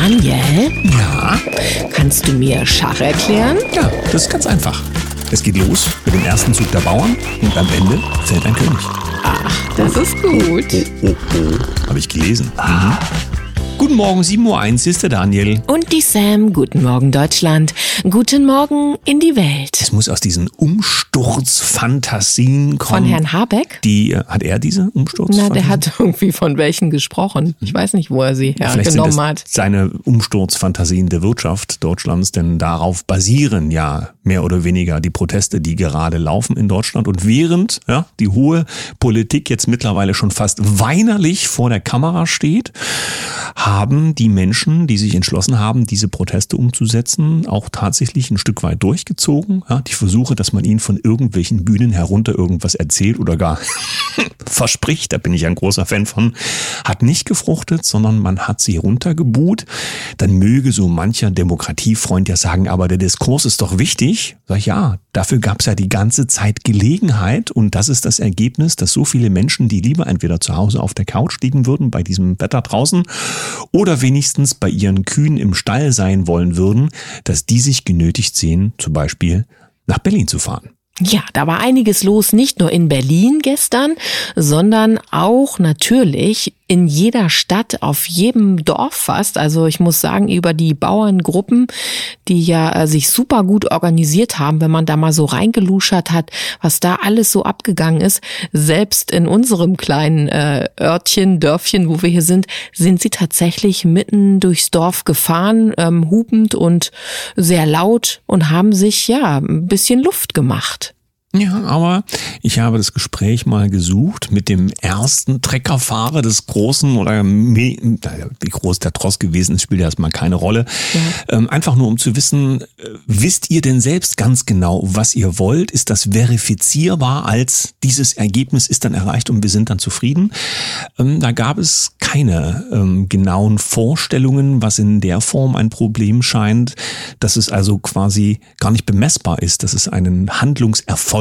Daniel, Ja, kannst du mir Schach erklären? ja, das ist ganz einfach. Es geht los mit dem ersten Zug der Bauern und am Ende fällt ein König. Das ist gut. Habe ich gelesen. Mhm. Guten Morgen, 7.01 Uhr, ist der Daniel. Und die Sam, guten Morgen Deutschland. Guten Morgen in die Welt. Es muss aus diesen Umsturzfantasien kommen. Von Herrn Habeck? Die, äh, hat er diese Na, Umsturzfantasien? der hat irgendwie von welchen gesprochen. Ich weiß nicht, wo er sie hergenommen hat. seine Umsturzfantasien der Wirtschaft Deutschlands, denn darauf basieren ja mehr oder weniger die Proteste, die gerade laufen in Deutschland. Und während ja, die hohe Politik jetzt mittlerweile schon fast weinerlich vor der Kamera steht, haben die Menschen, die sich entschlossen haben, diese Proteste umzusetzen, auch tatsächlich ein Stück weit durchgezogen. Ja, die Versuche, dass man ihnen von irgendwelchen Bühnen herunter irgendwas erzählt oder gar verspricht, da bin ich ein großer Fan von, hat nicht gefruchtet, sondern man hat sie runtergebuht. Dann möge so mancher Demokratiefreund ja sagen, aber der Diskurs ist doch wichtig. Sag ich, ja, dafür gab es ja die ganze Zeit Gelegenheit und das ist das Ergebnis, dass so viele Menschen, die lieber entweder zu Hause auf der Couch liegen würden, bei diesem Wetter draußen, oder wenigstens bei ihren Kühen im Stall sein wollen würden, dass die sich genötigt sehen, zum Beispiel nach Berlin zu fahren. Ja, da war einiges los, nicht nur in Berlin gestern, sondern auch natürlich in jeder Stadt, auf jedem Dorf fast. Also ich muss sagen, über die Bauerngruppen, die ja äh, sich super gut organisiert haben, wenn man da mal so reingeluschert hat, was da alles so abgegangen ist. Selbst in unserem kleinen äh, Örtchen, Dörfchen, wo wir hier sind, sind sie tatsächlich mitten durchs Dorf gefahren, ähm, hupend und sehr laut und haben sich ja ein bisschen Luft gemacht. Ja, aber ich habe das Gespräch mal gesucht mit dem ersten Treckerfahrer des großen oder wie groß der Tross gewesen ist, spielt ja erstmal keine Rolle. Ähm, einfach nur um zu wissen, äh, wisst ihr denn selbst ganz genau, was ihr wollt? Ist das verifizierbar als dieses Ergebnis ist dann erreicht und wir sind dann zufrieden? Ähm, da gab es keine ähm, genauen Vorstellungen, was in der Form ein Problem scheint, dass es also quasi gar nicht bemessbar ist, dass es einen Handlungserfolg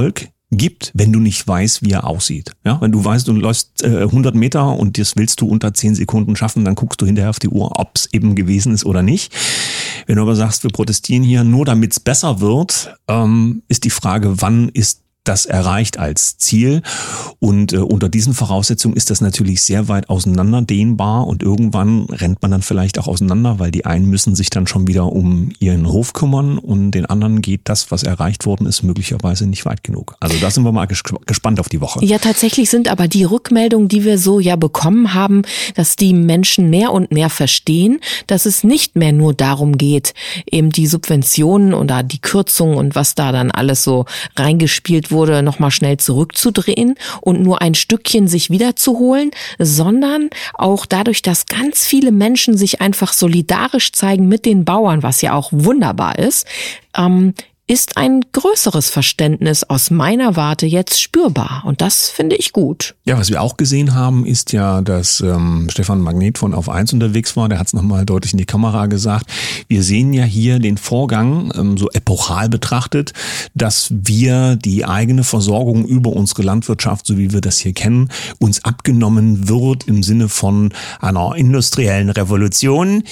gibt, wenn du nicht weißt, wie er aussieht. Ja, wenn du weißt, du läufst äh, 100 Meter und das willst du unter 10 Sekunden schaffen, dann guckst du hinterher auf die Uhr, ob es eben gewesen ist oder nicht. Wenn du aber sagst, wir protestieren hier nur, damit es besser wird, ähm, ist die Frage, wann ist das erreicht als Ziel. Und äh, unter diesen Voraussetzungen ist das natürlich sehr weit auseinander dehnbar und irgendwann rennt man dann vielleicht auch auseinander, weil die einen müssen sich dann schon wieder um ihren Hof kümmern und den anderen geht das, was erreicht worden ist, möglicherweise nicht weit genug. Also da sind wir mal ges gespannt auf die Woche. Ja, tatsächlich sind aber die Rückmeldungen, die wir so ja bekommen haben, dass die Menschen mehr und mehr verstehen, dass es nicht mehr nur darum geht, eben die Subventionen oder die Kürzungen und was da dann alles so reingespielt wurde, nochmal schnell zurückzudrehen und nur ein Stückchen sich wiederzuholen, sondern auch dadurch, dass ganz viele Menschen sich einfach solidarisch zeigen mit den Bauern, was ja auch wunderbar ist, ähm, ist ein größeres Verständnis aus meiner Warte jetzt spürbar. Und das finde ich gut. Ja, was wir auch gesehen haben, ist ja, dass ähm, Stefan Magnet von Auf 1 unterwegs war. Der hat es nochmal deutlich in die Kamera gesagt. Wir sehen ja hier den Vorgang ähm, so epochal betrachtet, dass wir die eigene Versorgung über unsere Landwirtschaft, so wie wir das hier kennen, uns abgenommen wird im Sinne von einer industriellen Revolution,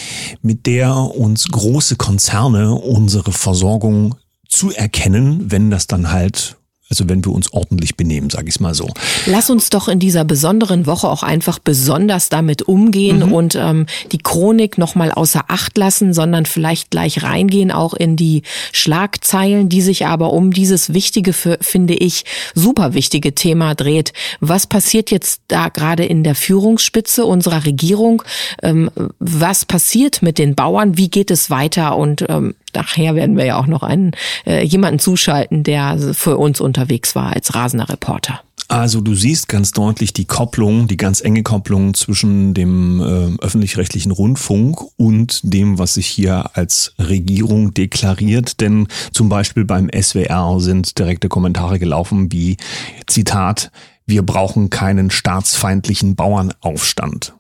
mit der uns große Konzerne unsere Versorgung zu erkennen, wenn das dann halt, also wenn wir uns ordentlich benehmen, sage ich mal so. Lass uns doch in dieser besonderen Woche auch einfach besonders damit umgehen Mhm. und ähm, die Chronik nochmal außer Acht lassen, sondern vielleicht gleich reingehen auch in die Schlagzeilen, die sich aber um dieses wichtige, für, finde ich, super wichtige Thema dreht. Was passiert jetzt da gerade in der Führungsspitze unserer Regierung? Ähm, was passiert mit den Bauern? Wie geht es weiter? Und ähm, nachher werden wir ja auch noch einen äh, jemanden zuschalten, der für uns unterwegs war als rasender Reporter. Also du siehst ganz deutlich die Kopplung, die ganz enge Kopplung zwischen dem äh, öffentlich-rechtlichen Rundfunk und dem, was sich hier als Regierung deklariert. Denn zum Beispiel beim SWR sind direkte Kommentare gelaufen wie, Zitat, wir brauchen keinen staatsfeindlichen Bauernaufstand.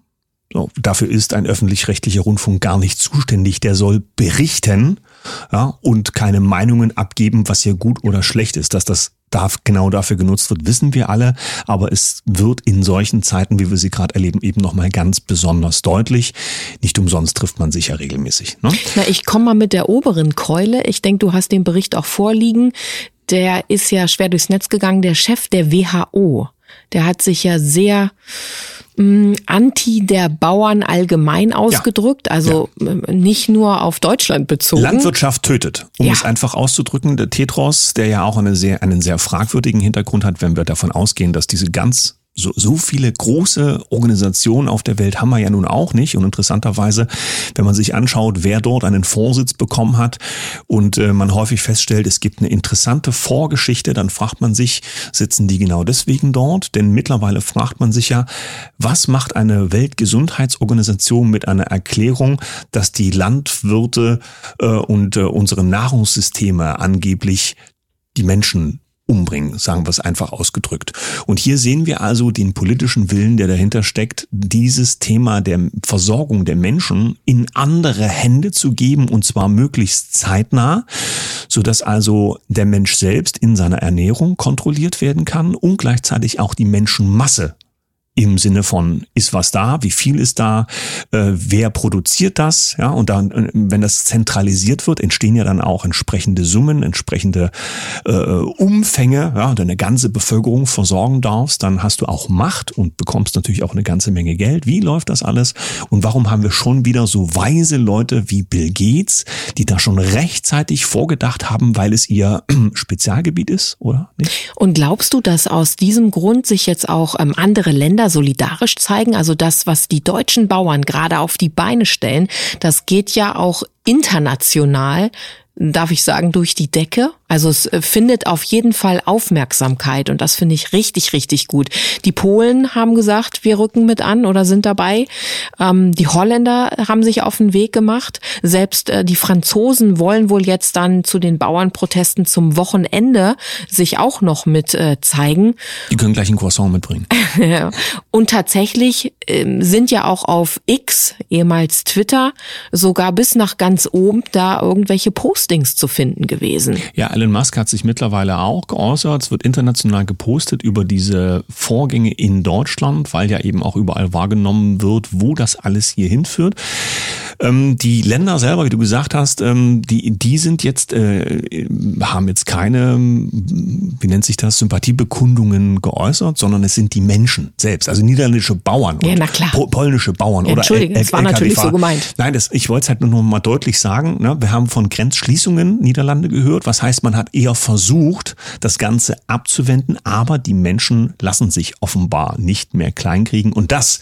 So, dafür ist ein öffentlich-rechtlicher Rundfunk gar nicht zuständig. Der soll berichten ja, und keine Meinungen abgeben, was hier gut oder schlecht ist. Dass das darf, genau dafür genutzt wird, wissen wir alle. Aber es wird in solchen Zeiten, wie wir sie gerade erleben, eben nochmal ganz besonders deutlich. Nicht umsonst trifft man sich ja regelmäßig. Ne? Na, ich komme mal mit der oberen Keule. Ich denke, du hast den Bericht auch vorliegen. Der ist ja schwer durchs Netz gegangen. Der Chef der WHO, der hat sich ja sehr mh, anti der Bauern allgemein ausgedrückt, ja. also ja. nicht nur auf Deutschland bezogen. Landwirtschaft tötet, um ja. es einfach auszudrücken. Der Tetros, der ja auch eine sehr, einen sehr fragwürdigen Hintergrund hat, wenn wir davon ausgehen, dass diese ganz so, so viele große Organisationen auf der Welt haben wir ja nun auch nicht. Und interessanterweise, wenn man sich anschaut, wer dort einen Vorsitz bekommen hat und äh, man häufig feststellt, es gibt eine interessante Vorgeschichte, dann fragt man sich, sitzen die genau deswegen dort? Denn mittlerweile fragt man sich ja, was macht eine Weltgesundheitsorganisation mit einer Erklärung, dass die Landwirte äh, und äh, unsere Nahrungssysteme angeblich die Menschen umbringen, sagen wir es einfach ausgedrückt. Und hier sehen wir also den politischen Willen, der dahinter steckt, dieses Thema der Versorgung der Menschen in andere Hände zu geben und zwar möglichst zeitnah, so dass also der Mensch selbst in seiner Ernährung kontrolliert werden kann und gleichzeitig auch die Menschenmasse im Sinne von ist was da, wie viel ist da, äh, wer produziert das, ja und dann, äh, wenn das zentralisiert wird, entstehen ja dann auch entsprechende Summen, entsprechende äh, Umfänge, ja, und eine ganze Bevölkerung versorgen darfst, dann hast du auch Macht und bekommst natürlich auch eine ganze Menge Geld. Wie läuft das alles und warum haben wir schon wieder so weise Leute wie Bill Gates, die da schon rechtzeitig vorgedacht haben, weil es ihr Spezialgebiet ist, oder nicht? Und glaubst du, dass aus diesem Grund sich jetzt auch ähm, andere Länder Länder solidarisch zeigen. Also das, was die deutschen Bauern gerade auf die Beine stellen, das geht ja auch international darf ich sagen, durch die Decke. Also es äh, findet auf jeden Fall Aufmerksamkeit und das finde ich richtig, richtig gut. Die Polen haben gesagt, wir rücken mit an oder sind dabei. Ähm, die Holländer haben sich auf den Weg gemacht. Selbst äh, die Franzosen wollen wohl jetzt dann zu den Bauernprotesten zum Wochenende sich auch noch mit äh, zeigen. Die können gleich ein Croissant mitbringen. und tatsächlich ähm, sind ja auch auf X, ehemals Twitter, sogar bis nach ganz oben da irgendwelche Posts Postings zu finden gewesen. Ja, Elon Musk hat sich mittlerweile auch geäußert. Es wird international gepostet über diese Vorgänge in Deutschland, weil ja eben auch überall wahrgenommen wird, wo das alles hier hinführt. Ähm, die Länder selber, wie du gesagt hast, ähm, die, die sind jetzt, äh, haben jetzt keine, wie nennt sich das, Sympathiebekundungen geäußert, sondern es sind die Menschen selbst, also niederländische Bauern ja, na klar. Po polnische Bauern ja, Entschuldigung, oder das war natürlich so gemeint. Nein, das, ich wollte es halt nur noch mal deutlich sagen. Ne? Wir haben von Grenzschließungen Niederlande gehört, was heißt, man hat eher versucht, das Ganze abzuwenden, aber die Menschen lassen sich offenbar nicht mehr kleinkriegen. Und das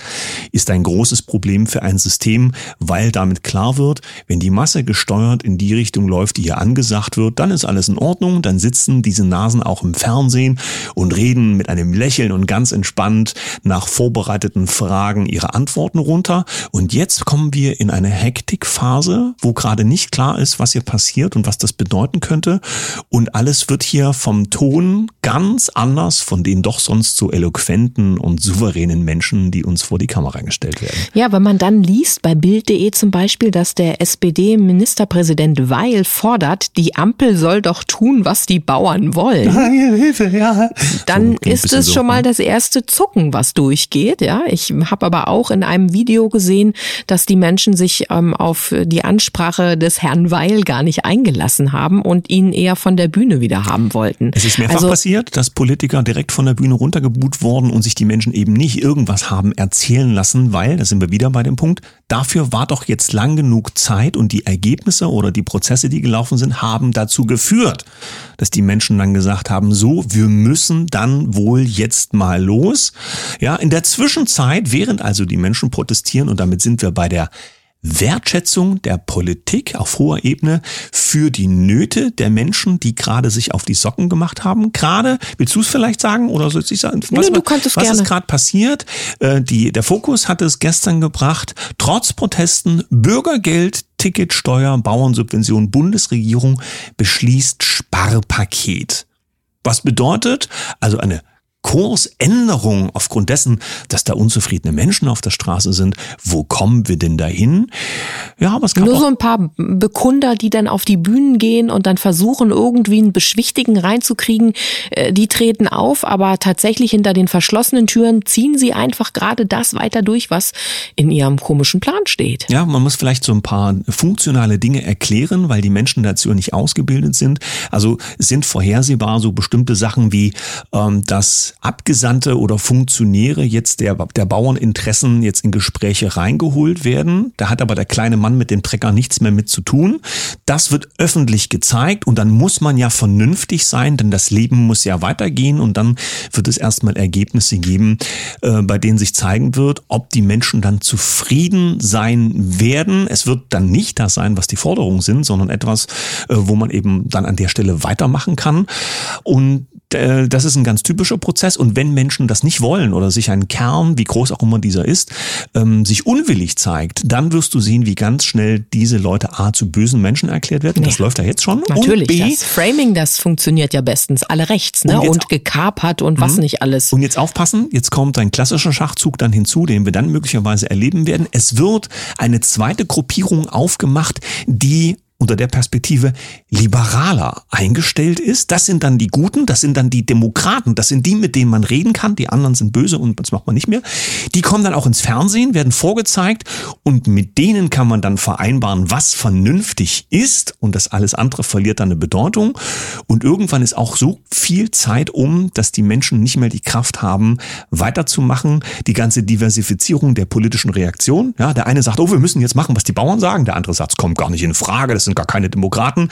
ist ein großes Problem für ein System, weil damit klar wird, wenn die Masse gesteuert in die Richtung läuft, die hier angesagt wird, dann ist alles in Ordnung, dann sitzen diese Nasen auch im Fernsehen und reden mit einem Lächeln und ganz entspannt nach vorbereiteten Fragen ihre Antworten runter. Und jetzt kommen wir in eine Hektikphase, wo gerade nicht klar ist, was hier passiert und was das bedeuten könnte. Und alles wird hier vom Ton ganz anders von den doch sonst so eloquenten und souveränen Menschen, die uns vor die Kamera gestellt werden. Ja, wenn man dann liest bei Bild.de zum Beispiel, dass der SPD-Ministerpräsident Weil fordert, die Ampel soll doch tun, was die Bauern wollen. Hilfe, ja. Dann so, ist es schon mal ne? das erste Zucken, was durchgeht. Ja, ich habe aber auch in einem Video gesehen, dass die Menschen sich ähm, auf die Ansprache des Herrn Weil gar nicht eingelassen haben und ihn eher von der Bühne wieder haben wollten. Es ist mehrfach also, passiert, dass Politiker direkt von der Bühne runtergebuht wurden und sich die Menschen eben nicht irgendwas haben erzählen lassen, weil, da sind wir wieder bei dem Punkt, dafür war doch jetzt lang genug Zeit und die Ergebnisse oder die Prozesse, die gelaufen sind, haben dazu geführt, dass die Menschen dann gesagt haben, so, wir müssen dann wohl jetzt mal los. Ja, in der Zwischenzeit, während also die Menschen protestieren und damit sind wir bei der Wertschätzung der Politik auf hoher Ebene für die Nöte der Menschen, die gerade sich auf die Socken gemacht haben. Gerade, willst du es vielleicht sagen oder soll ich sagen? Was, nee, was gerne. ist gerade passiert? Äh, die, der Fokus hat es gestern gebracht, trotz Protesten Bürgergeld, Ticketsteuer, Bauernsubvention, Bundesregierung beschließt Sparpaket. Was bedeutet also eine Kursänderung aufgrund dessen, dass da unzufriedene Menschen auf der Straße sind. Wo kommen wir denn dahin? Ja, aber es gab Nur so ein paar Bekunder, die dann auf die Bühnen gehen und dann versuchen, irgendwie ein Beschwichtigen reinzukriegen. Äh, die treten auf, aber tatsächlich hinter den verschlossenen Türen ziehen sie einfach gerade das weiter durch, was in ihrem komischen Plan steht. Ja, man muss vielleicht so ein paar funktionale Dinge erklären, weil die Menschen dazu nicht ausgebildet sind. Also sind vorhersehbar so bestimmte Sachen wie, ähm, dass Abgesandte oder Funktionäre jetzt der, der Bauerninteressen jetzt in Gespräche reingeholt werden. Da hat aber der kleine Mann mit dem Trecker nichts mehr mit zu tun. Das wird öffentlich gezeigt und dann muss man ja vernünftig sein, denn das Leben muss ja weitergehen und dann wird es erstmal Ergebnisse geben, äh, bei denen sich zeigen wird, ob die Menschen dann zufrieden sein werden. Es wird dann nicht das sein, was die Forderungen sind, sondern etwas, äh, wo man eben dann an der Stelle weitermachen kann. Und das ist ein ganz typischer Prozess. Und wenn Menschen das nicht wollen oder sich ein Kern, wie groß auch immer dieser ist, ähm, sich unwillig zeigt, dann wirst du sehen, wie ganz schnell diese Leute A zu bösen Menschen erklärt werden. Das läuft ja jetzt schon. Natürlich. Und B, das Framing, das funktioniert ja bestens. Alle rechts, ne? Und, und gekapert und was mhm. nicht alles. Und jetzt aufpassen, jetzt kommt ein klassischer Schachzug dann hinzu, den wir dann möglicherweise erleben werden. Es wird eine zweite Gruppierung aufgemacht, die unter der Perspektive liberaler eingestellt ist. Das sind dann die Guten, das sind dann die Demokraten, das sind die, mit denen man reden kann. Die anderen sind böse und das macht man nicht mehr. Die kommen dann auch ins Fernsehen, werden vorgezeigt und mit denen kann man dann vereinbaren, was vernünftig ist und das alles andere verliert dann eine Bedeutung. Und irgendwann ist auch so viel Zeit um, dass die Menschen nicht mehr die Kraft haben, weiterzumachen. Die ganze Diversifizierung der politischen Reaktion. Ja, der eine sagt, oh, wir müssen jetzt machen, was die Bauern sagen. Der andere sagt, es kommt gar nicht in Frage. Das sind gar keine Demokraten.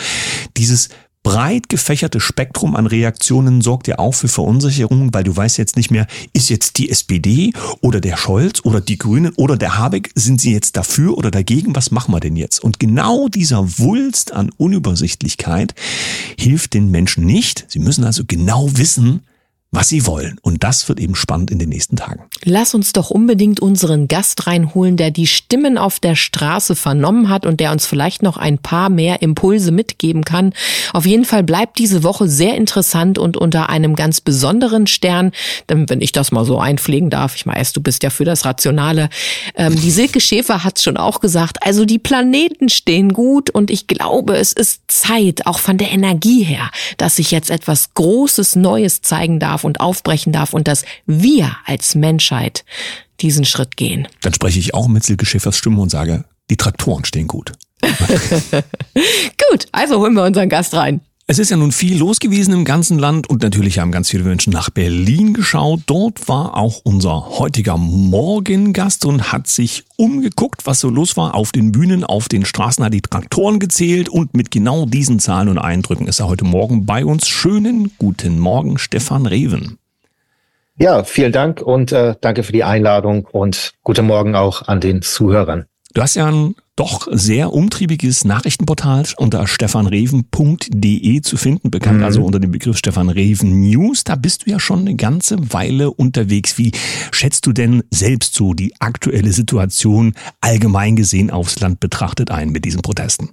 Dieses breit gefächerte Spektrum an Reaktionen sorgt ja auch für Verunsicherung, weil du weißt jetzt nicht mehr, ist jetzt die SPD oder der Scholz oder die Grünen oder der Habeck, sind sie jetzt dafür oder dagegen? Was machen wir denn jetzt? Und genau dieser Wulst an Unübersichtlichkeit hilft den Menschen nicht. Sie müssen also genau wissen, was sie wollen. Und das wird eben spannend in den nächsten Tagen. Lass uns doch unbedingt unseren Gast reinholen, der die Stimmen auf der Straße vernommen hat und der uns vielleicht noch ein paar mehr Impulse mitgeben kann. Auf jeden Fall bleibt diese Woche sehr interessant und unter einem ganz besonderen Stern, wenn ich das mal so einpflegen darf, ich weiß, du bist ja für das Rationale. Ähm, die Silke Schäfer hat es schon auch gesagt, also die Planeten stehen gut und ich glaube, es ist Zeit, auch von der Energie her, dass sich jetzt etwas Großes Neues zeigen darf darf und aufbrechen darf und dass wir als Menschheit diesen Schritt gehen. Dann spreche ich auch mit Silke Schiffers Stimme und sage, die Traktoren stehen gut. gut, also holen wir unseren Gast rein. Es ist ja nun viel los gewesen im ganzen Land und natürlich haben ganz viele Menschen nach Berlin geschaut. Dort war auch unser heutiger Morgengast und hat sich umgeguckt, was so los war auf den Bühnen, auf den Straßen, hat die Traktoren gezählt und mit genau diesen Zahlen und Eindrücken ist er heute Morgen bei uns. Schönen guten Morgen, Stefan Reven. Ja, vielen Dank und äh, danke für die Einladung und guten Morgen auch an den Zuhörern. Du hast ja ein doch sehr umtriebiges Nachrichtenportal unter stefanreven.de zu finden, bekannt mhm. also unter dem Begriff Stefan Reven News. Da bist du ja schon eine ganze Weile unterwegs. Wie schätzt du denn selbst so die aktuelle Situation allgemein gesehen aufs Land betrachtet ein mit diesen Protesten?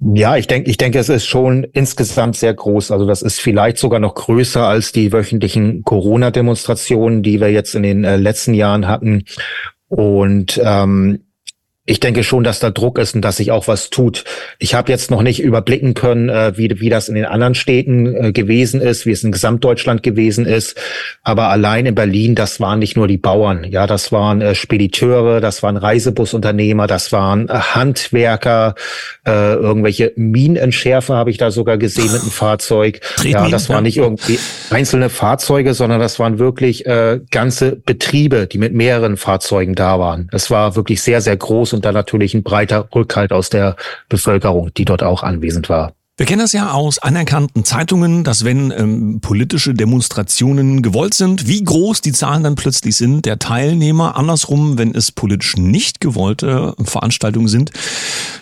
Ja, ich denke, ich denke, es ist schon insgesamt sehr groß. Also das ist vielleicht sogar noch größer als die wöchentlichen Corona-Demonstrationen, die wir jetzt in den äh, letzten Jahren hatten. Und ähm, ich denke schon, dass da Druck ist und dass sich auch was tut. Ich habe jetzt noch nicht überblicken können, äh, wie, wie das in den anderen Städten äh, gewesen ist, wie es in Gesamtdeutschland gewesen ist. Aber allein in Berlin, das waren nicht nur die Bauern, ja, das waren äh, Spediteure, das waren Reisebusunternehmer, das waren Handwerker, äh, irgendwelche Minenentschärfer habe ich da sogar gesehen mit einem Fahrzeug. Ja, das waren nicht irgendwie einzelne Fahrzeuge, sondern das waren wirklich äh, ganze Betriebe, die mit mehreren Fahrzeugen da waren. Es war wirklich sehr, sehr groß und dann natürlich ein breiter Rückhalt aus der Bevölkerung, die dort auch anwesend war. Wir kennen das ja aus anerkannten Zeitungen, dass wenn ähm, politische Demonstrationen gewollt sind, wie groß die Zahlen dann plötzlich sind der Teilnehmer. Andersrum, wenn es politisch nicht gewollte Veranstaltungen sind,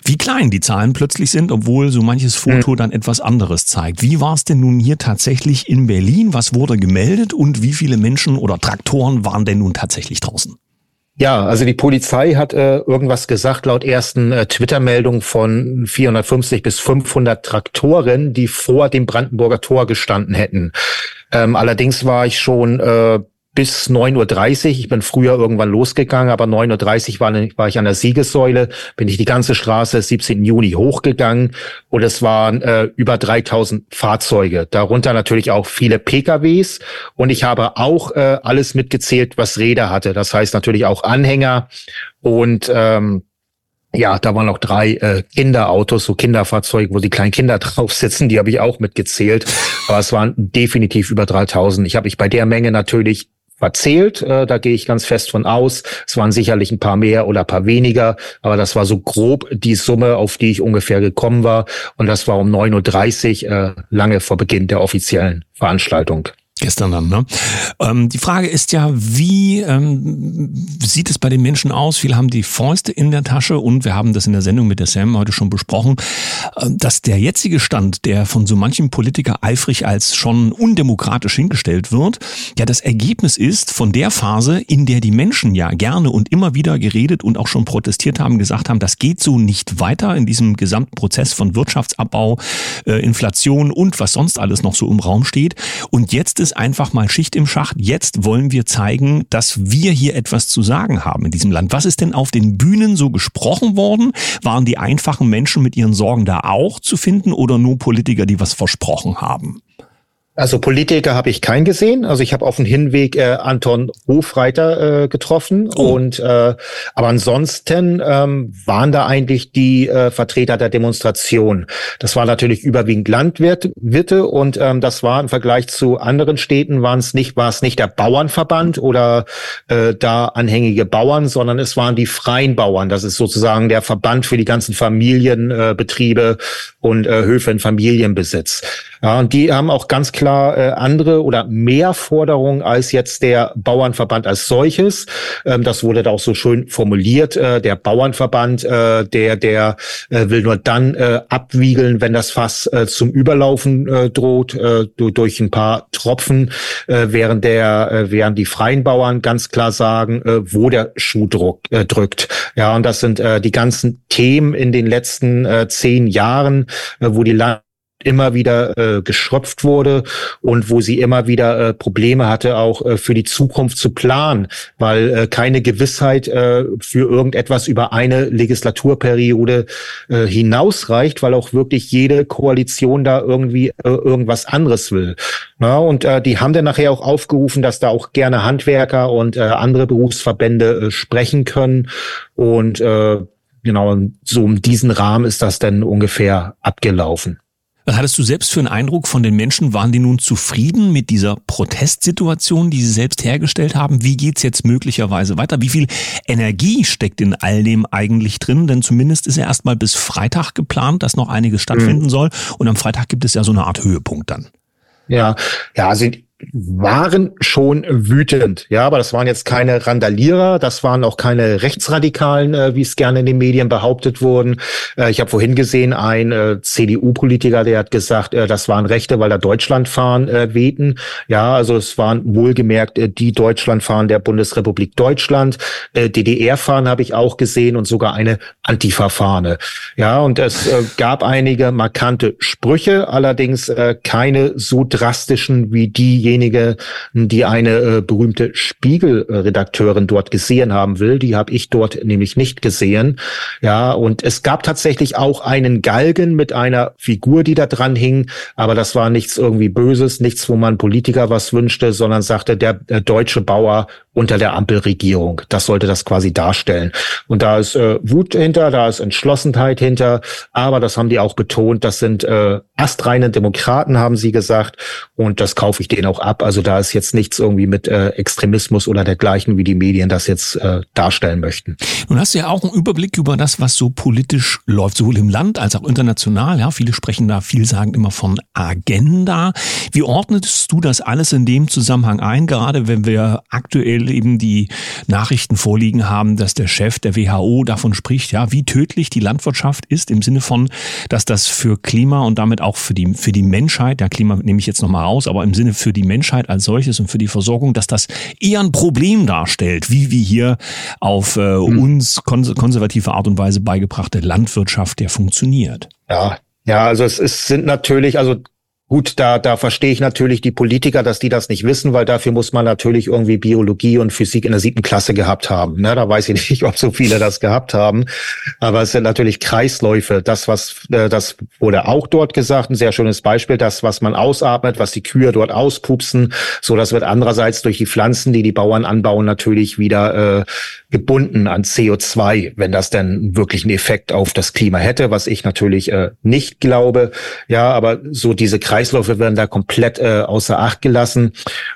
wie klein die Zahlen plötzlich sind, obwohl so manches Foto mhm. dann etwas anderes zeigt. Wie war es denn nun hier tatsächlich in Berlin? Was wurde gemeldet und wie viele Menschen oder Traktoren waren denn nun tatsächlich draußen? Ja, also die Polizei hat äh, irgendwas gesagt laut ersten äh, Twitter-Meldungen von 450 bis 500 Traktoren, die vor dem Brandenburger Tor gestanden hätten. Ähm, allerdings war ich schon äh, bis 9.30 Uhr. Ich bin früher irgendwann losgegangen, aber 9.30 Uhr war, war ich an der Siegessäule, bin ich die ganze Straße 17. Juni hochgegangen und es waren äh, über 3000 Fahrzeuge, darunter natürlich auch viele PKWs und ich habe auch äh, alles mitgezählt, was Räder hatte. Das heißt natürlich auch Anhänger und ähm, ja, da waren noch drei äh, Kinderautos, so Kinderfahrzeuge, wo die kleinen Kinder drauf sitzen, die habe ich auch mitgezählt. Aber es waren definitiv über 3000. Ich habe mich bei der Menge natürlich verzählt, äh, da gehe ich ganz fest von aus. Es waren sicherlich ein paar mehr oder ein paar weniger, aber das war so grob die Summe, auf die ich ungefähr gekommen war. Und das war um 9.30 Uhr, äh, lange vor Beginn der offiziellen Veranstaltung. Gestern dann, ne? Ähm, die Frage ist ja, wie ähm, sieht es bei den Menschen aus? Viele haben die Fäuste in der Tasche und wir haben das in der Sendung mit der Sam heute schon besprochen, äh, dass der jetzige Stand, der von so manchem Politiker eifrig als schon undemokratisch hingestellt wird, ja das Ergebnis ist von der Phase, in der die Menschen ja gerne und immer wieder geredet und auch schon protestiert haben, gesagt haben, das geht so nicht weiter in diesem gesamten Prozess von Wirtschaftsabbau, äh, Inflation und was sonst alles noch so im Raum steht. Und jetzt ist ist einfach mal Schicht im Schacht. Jetzt wollen wir zeigen, dass wir hier etwas zu sagen haben in diesem Land. Was ist denn auf den Bühnen so gesprochen worden? Waren die einfachen Menschen mit ihren Sorgen da auch zu finden oder nur Politiker, die was versprochen haben? Also Politiker habe ich keinen gesehen. Also ich habe auf dem Hinweg äh, Anton Hofreiter äh, getroffen oh. und äh, aber ansonsten ähm, waren da eigentlich die äh, Vertreter der Demonstration. Das war natürlich überwiegend Landwirte und ähm, das war im Vergleich zu anderen Städten waren es nicht war es nicht der Bauernverband oder äh, da anhängige Bauern, sondern es waren die freien Bauern. Das ist sozusagen der Verband für die ganzen Familienbetriebe äh, und äh, Höfe in Familienbesitz. Ja, und die haben auch ganz klar äh, andere oder mehr Forderungen als jetzt der Bauernverband als solches. Ähm, das wurde da auch so schön formuliert. Äh, der Bauernverband, äh, der, der äh, will nur dann äh, abwiegeln, wenn das Fass äh, zum Überlaufen äh, droht, äh, durch ein paar Tropfen, äh, während der, äh, während die freien Bauern ganz klar sagen, äh, wo der Schuh äh, drückt. Ja, und das sind äh, die ganzen Themen in den letzten äh, zehn Jahren, äh, wo die Land immer wieder äh, geschröpft wurde und wo sie immer wieder äh, Probleme hatte, auch äh, für die Zukunft zu planen, weil äh, keine Gewissheit äh, für irgendetwas über eine Legislaturperiode äh, hinausreicht, weil auch wirklich jede Koalition da irgendwie äh, irgendwas anderes will. Na, und äh, die haben dann nachher auch aufgerufen, dass da auch gerne Handwerker und äh, andere Berufsverbände äh, sprechen können und äh, Genau, so um diesen Rahmen ist das dann ungefähr abgelaufen. Was hattest du selbst für einen Eindruck von den Menschen? Waren die nun zufrieden mit dieser Protestsituation, die sie selbst hergestellt haben? Wie geht's jetzt möglicherweise weiter? Wie viel Energie steckt in all dem eigentlich drin? Denn zumindest ist ja erstmal bis Freitag geplant, dass noch einiges stattfinden mhm. soll. Und am Freitag gibt es ja so eine Art Höhepunkt dann. Ja, ja, sind waren schon wütend, ja, aber das waren jetzt keine Randalierer, das waren auch keine Rechtsradikalen, äh, wie es gerne in den Medien behauptet wurden. Äh, ich habe vorhin gesehen, ein äh, CDU-Politiker, der hat gesagt, äh, das waren Rechte, weil da Deutschlandfahren äh, wehten. Ja, also es waren wohlgemerkt äh, die Deutschlandfahren der Bundesrepublik Deutschland. Äh, DDR-Fahren habe ich auch gesehen und sogar eine Antifa-Fahne. Ja, und es gab einige markante Sprüche, allerdings keine so drastischen wie die diejenige, die eine äh, berühmte Spiegelredakteurin dort gesehen haben will. Die habe ich dort nämlich nicht gesehen. Ja, und es gab tatsächlich auch einen Galgen mit einer Figur, die da dran hing, aber das war nichts irgendwie Böses, nichts, wo man Politiker was wünschte, sondern sagte, der, der deutsche Bauer unter der Ampelregierung. Das sollte das quasi darstellen. Und da ist äh, Wut hinter, da ist Entschlossenheit hinter, aber das haben die auch betont, das sind äh, astreine Demokraten, haben sie gesagt, und das kaufe ich denen auch ab. Also da ist jetzt nichts irgendwie mit äh, Extremismus oder dergleichen, wie die Medien das jetzt äh, darstellen möchten. Nun hast du ja auch einen Überblick über das, was so politisch läuft, sowohl im Land als auch international. Ja, viele sprechen da viel sagen immer von Agenda. Wie ordnetest du das alles in dem Zusammenhang ein, gerade wenn wir aktuell eben die Nachrichten vorliegen haben, dass der Chef der WHO davon spricht, ja, wie tödlich die Landwirtschaft ist im Sinne von, dass das für Klima und damit auch für die, für die Menschheit, ja, Klima nehme ich jetzt nochmal raus, aber im Sinne für die Menschheit als solches und für die Versorgung, dass das eher ein Problem darstellt, wie wir hier auf äh, hm. uns konservative Art und Weise beigebrachte Landwirtschaft, der funktioniert. Ja, ja, also es, es sind natürlich, also Gut, da, da verstehe ich natürlich die Politiker, dass die das nicht wissen, weil dafür muss man natürlich irgendwie Biologie und Physik in der siebten Klasse gehabt haben. Ne, da weiß ich nicht, ob so viele das gehabt haben. Aber es sind natürlich Kreisläufe. Das, was, äh, das wurde auch dort gesagt, ein sehr schönes Beispiel, das, was man ausatmet, was die Kühe dort auspupsen. So, das wird andererseits durch die Pflanzen, die die Bauern anbauen, natürlich wieder äh, gebunden an CO2, wenn das denn wirklich einen Effekt auf das Klima hätte, was ich natürlich äh, nicht glaube. Ja, aber so diese Kreisläufe werden da komplett äh, außer Acht gelassen.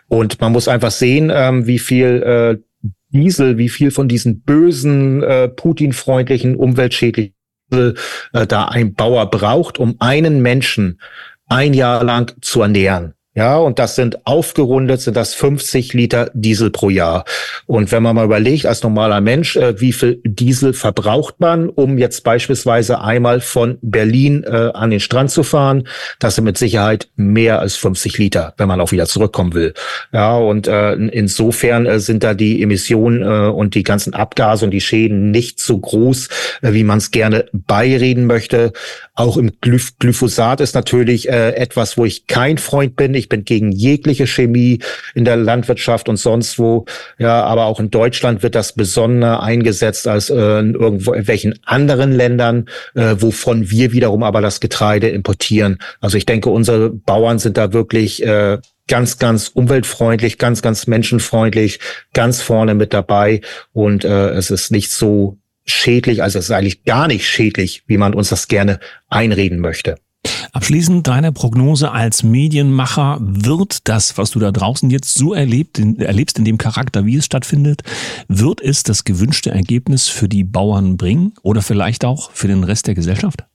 Und man muss einfach sehen, ähm, wie viel äh, Diesel, wie viel von diesen bösen, äh, Putin-freundlichen, umweltschädlichen äh, da ein Bauer braucht, um einen Menschen ein Jahr lang zu ernähren. Ja, und das sind aufgerundet, sind das 50 Liter Diesel pro Jahr. Und wenn man mal überlegt, als normaler Mensch, äh, wie viel Diesel verbraucht man, um jetzt beispielsweise einmal von Berlin äh, an den Strand zu fahren, das sind mit Sicherheit mehr als 50 Liter, wenn man auch wieder zurückkommen will. Ja, und äh, insofern äh, sind da die Emissionen äh, und die ganzen Abgase und die Schäden nicht so groß, äh, wie man es gerne beireden möchte. Auch im Glyph Glyphosat ist natürlich etwas, wo ich kein Freund bin ich bin gegen jegliche Chemie in der Landwirtschaft und sonst wo. Ja, aber auch in Deutschland wird das besonder eingesetzt als äh, in irgendwelchen anderen Ländern, äh, wovon wir wiederum aber das Getreide importieren. Also ich denke, unsere Bauern sind da wirklich äh, ganz, ganz umweltfreundlich, ganz, ganz menschenfreundlich, ganz vorne mit dabei. Und äh, es ist nicht so schädlich, also es ist eigentlich gar nicht schädlich, wie man uns das gerne einreden möchte. Abschließend deine Prognose als Medienmacher. Wird das, was du da draußen jetzt so erlebt, in, erlebst in dem Charakter, wie es stattfindet, wird es das gewünschte Ergebnis für die Bauern bringen oder vielleicht auch für den Rest der Gesellschaft?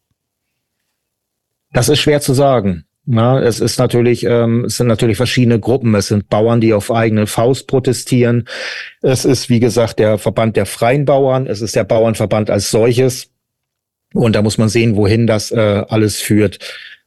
Das ist schwer zu sagen. Na, es ist natürlich, ähm, es sind natürlich verschiedene Gruppen. Es sind Bauern, die auf eigene Faust protestieren. Es ist, wie gesagt, der Verband der freien Bauern. Es ist der Bauernverband als solches. Und da muss man sehen, wohin das äh, alles führt.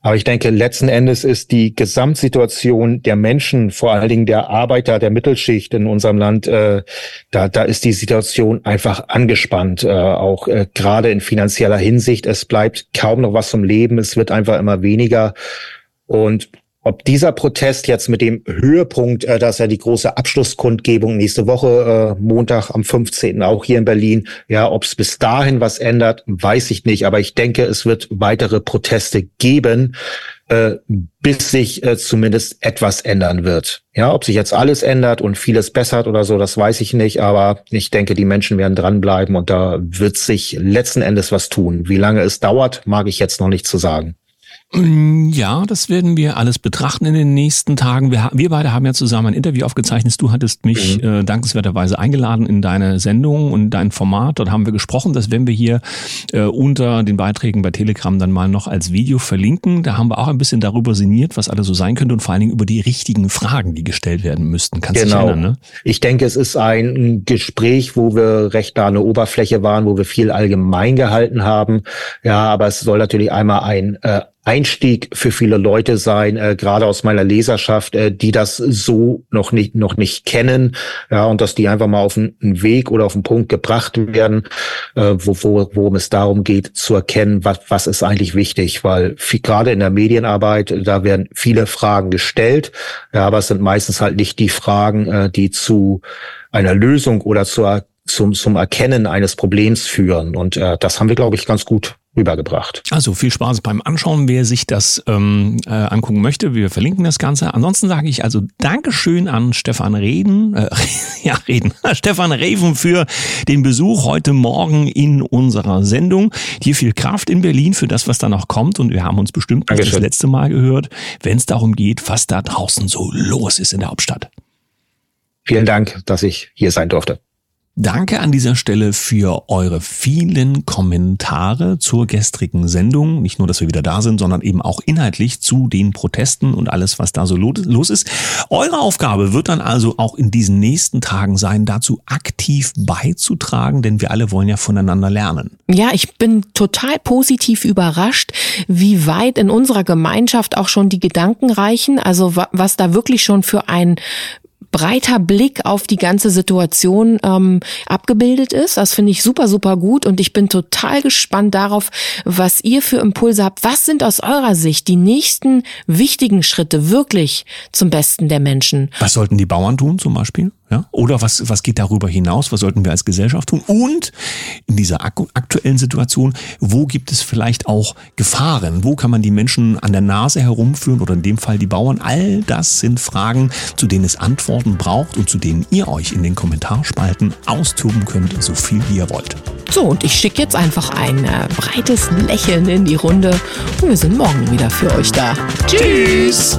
Aber ich denke, letzten Endes ist die Gesamtsituation der Menschen, vor allen Dingen der Arbeiter der Mittelschicht in unserem Land, äh, da, da ist die Situation einfach angespannt, äh, auch äh, gerade in finanzieller Hinsicht. Es bleibt kaum noch was zum Leben, es wird einfach immer weniger. Und ob dieser Protest jetzt mit dem Höhepunkt, äh, dass ja die große Abschlusskundgebung nächste Woche, äh, Montag am 15. auch hier in Berlin, ja, ob es bis dahin was ändert, weiß ich nicht. Aber ich denke, es wird weitere Proteste geben, äh, bis sich äh, zumindest etwas ändern wird. Ja, ob sich jetzt alles ändert und vieles bessert oder so, das weiß ich nicht. Aber ich denke, die Menschen werden dranbleiben und da wird sich letzten Endes was tun. Wie lange es dauert, mag ich jetzt noch nicht zu sagen. Ja, das werden wir alles betrachten in den nächsten Tagen. Wir, wir beide haben ja zusammen ein Interview aufgezeichnet. Du hattest mich mhm. äh, dankenswerterweise eingeladen in deine Sendung und dein Format. Dort haben wir gesprochen. Das werden wir hier äh, unter den Beiträgen bei Telegram dann mal noch als Video verlinken. Da haben wir auch ein bisschen darüber sinniert, was alles so sein könnte und vor allen Dingen über die richtigen Fragen, die gestellt werden müssten. Kannst genau. dich erinnern, ne? Ich denke, es ist ein Gespräch, wo wir recht da eine Oberfläche waren, wo wir viel allgemein gehalten haben. Ja, aber es soll natürlich einmal ein äh, Einstieg für viele Leute sein, äh, gerade aus meiner Leserschaft, äh, die das so noch nicht noch nicht kennen, ja, und dass die einfach mal auf einen Weg oder auf einen Punkt gebracht werden, äh, wo, wo, worum es darum geht, zu erkennen, was, was ist eigentlich wichtig, weil gerade in der Medienarbeit, da werden viele Fragen gestellt, ja, aber es sind meistens halt nicht die Fragen, äh, die zu einer Lösung oder zur zum, zum Erkennen eines Problems führen. Und äh, das haben wir, glaube ich, ganz gut rübergebracht. Also viel Spaß beim Anschauen, wer sich das ähm, äh, angucken möchte. Wir verlinken das Ganze. Ansonsten sage ich also Dankeschön an Stefan Reden, äh, ja Reden, Stefan Reven für den Besuch heute Morgen in unserer Sendung. Dir viel Kraft in Berlin für das, was da noch kommt. Und wir haben uns bestimmt nicht das letzte Mal gehört, wenn es darum geht, was da draußen so los ist in der Hauptstadt. Vielen Dank, dass ich hier sein durfte. Danke an dieser Stelle für eure vielen Kommentare zur gestrigen Sendung. Nicht nur, dass wir wieder da sind, sondern eben auch inhaltlich zu den Protesten und alles, was da so los ist. Eure Aufgabe wird dann also auch in diesen nächsten Tagen sein, dazu aktiv beizutragen, denn wir alle wollen ja voneinander lernen. Ja, ich bin total positiv überrascht, wie weit in unserer Gemeinschaft auch schon die Gedanken reichen. Also was da wirklich schon für ein breiter Blick auf die ganze Situation ähm, abgebildet ist. Das finde ich super, super gut und ich bin total gespannt darauf, was ihr für Impulse habt. Was sind aus eurer Sicht die nächsten wichtigen Schritte wirklich zum Besten der Menschen? Was sollten die Bauern tun zum Beispiel? Ja? Oder was, was geht darüber hinaus? Was sollten wir als Gesellschaft tun? Und in dieser aktuellen Situation, wo gibt es vielleicht auch Gefahren? Wo kann man die Menschen an der Nase herumführen oder in dem Fall die Bauern? All das sind Fragen, zu denen es Antworten braucht und zu denen ihr euch in den Kommentarspalten austoben könnt, so viel wie ihr wollt. So, und ich schicke jetzt einfach ein äh, breites Lächeln in die Runde und wir sind morgen wieder für euch da. Tschüss!